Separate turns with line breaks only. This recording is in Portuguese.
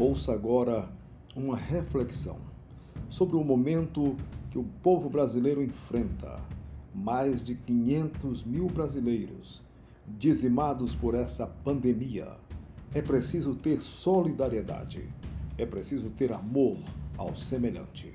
Ouça agora uma reflexão sobre o momento que o povo brasileiro enfrenta. Mais de 500 mil brasileiros dizimados por essa pandemia. É preciso ter solidariedade, é preciso ter amor ao semelhante.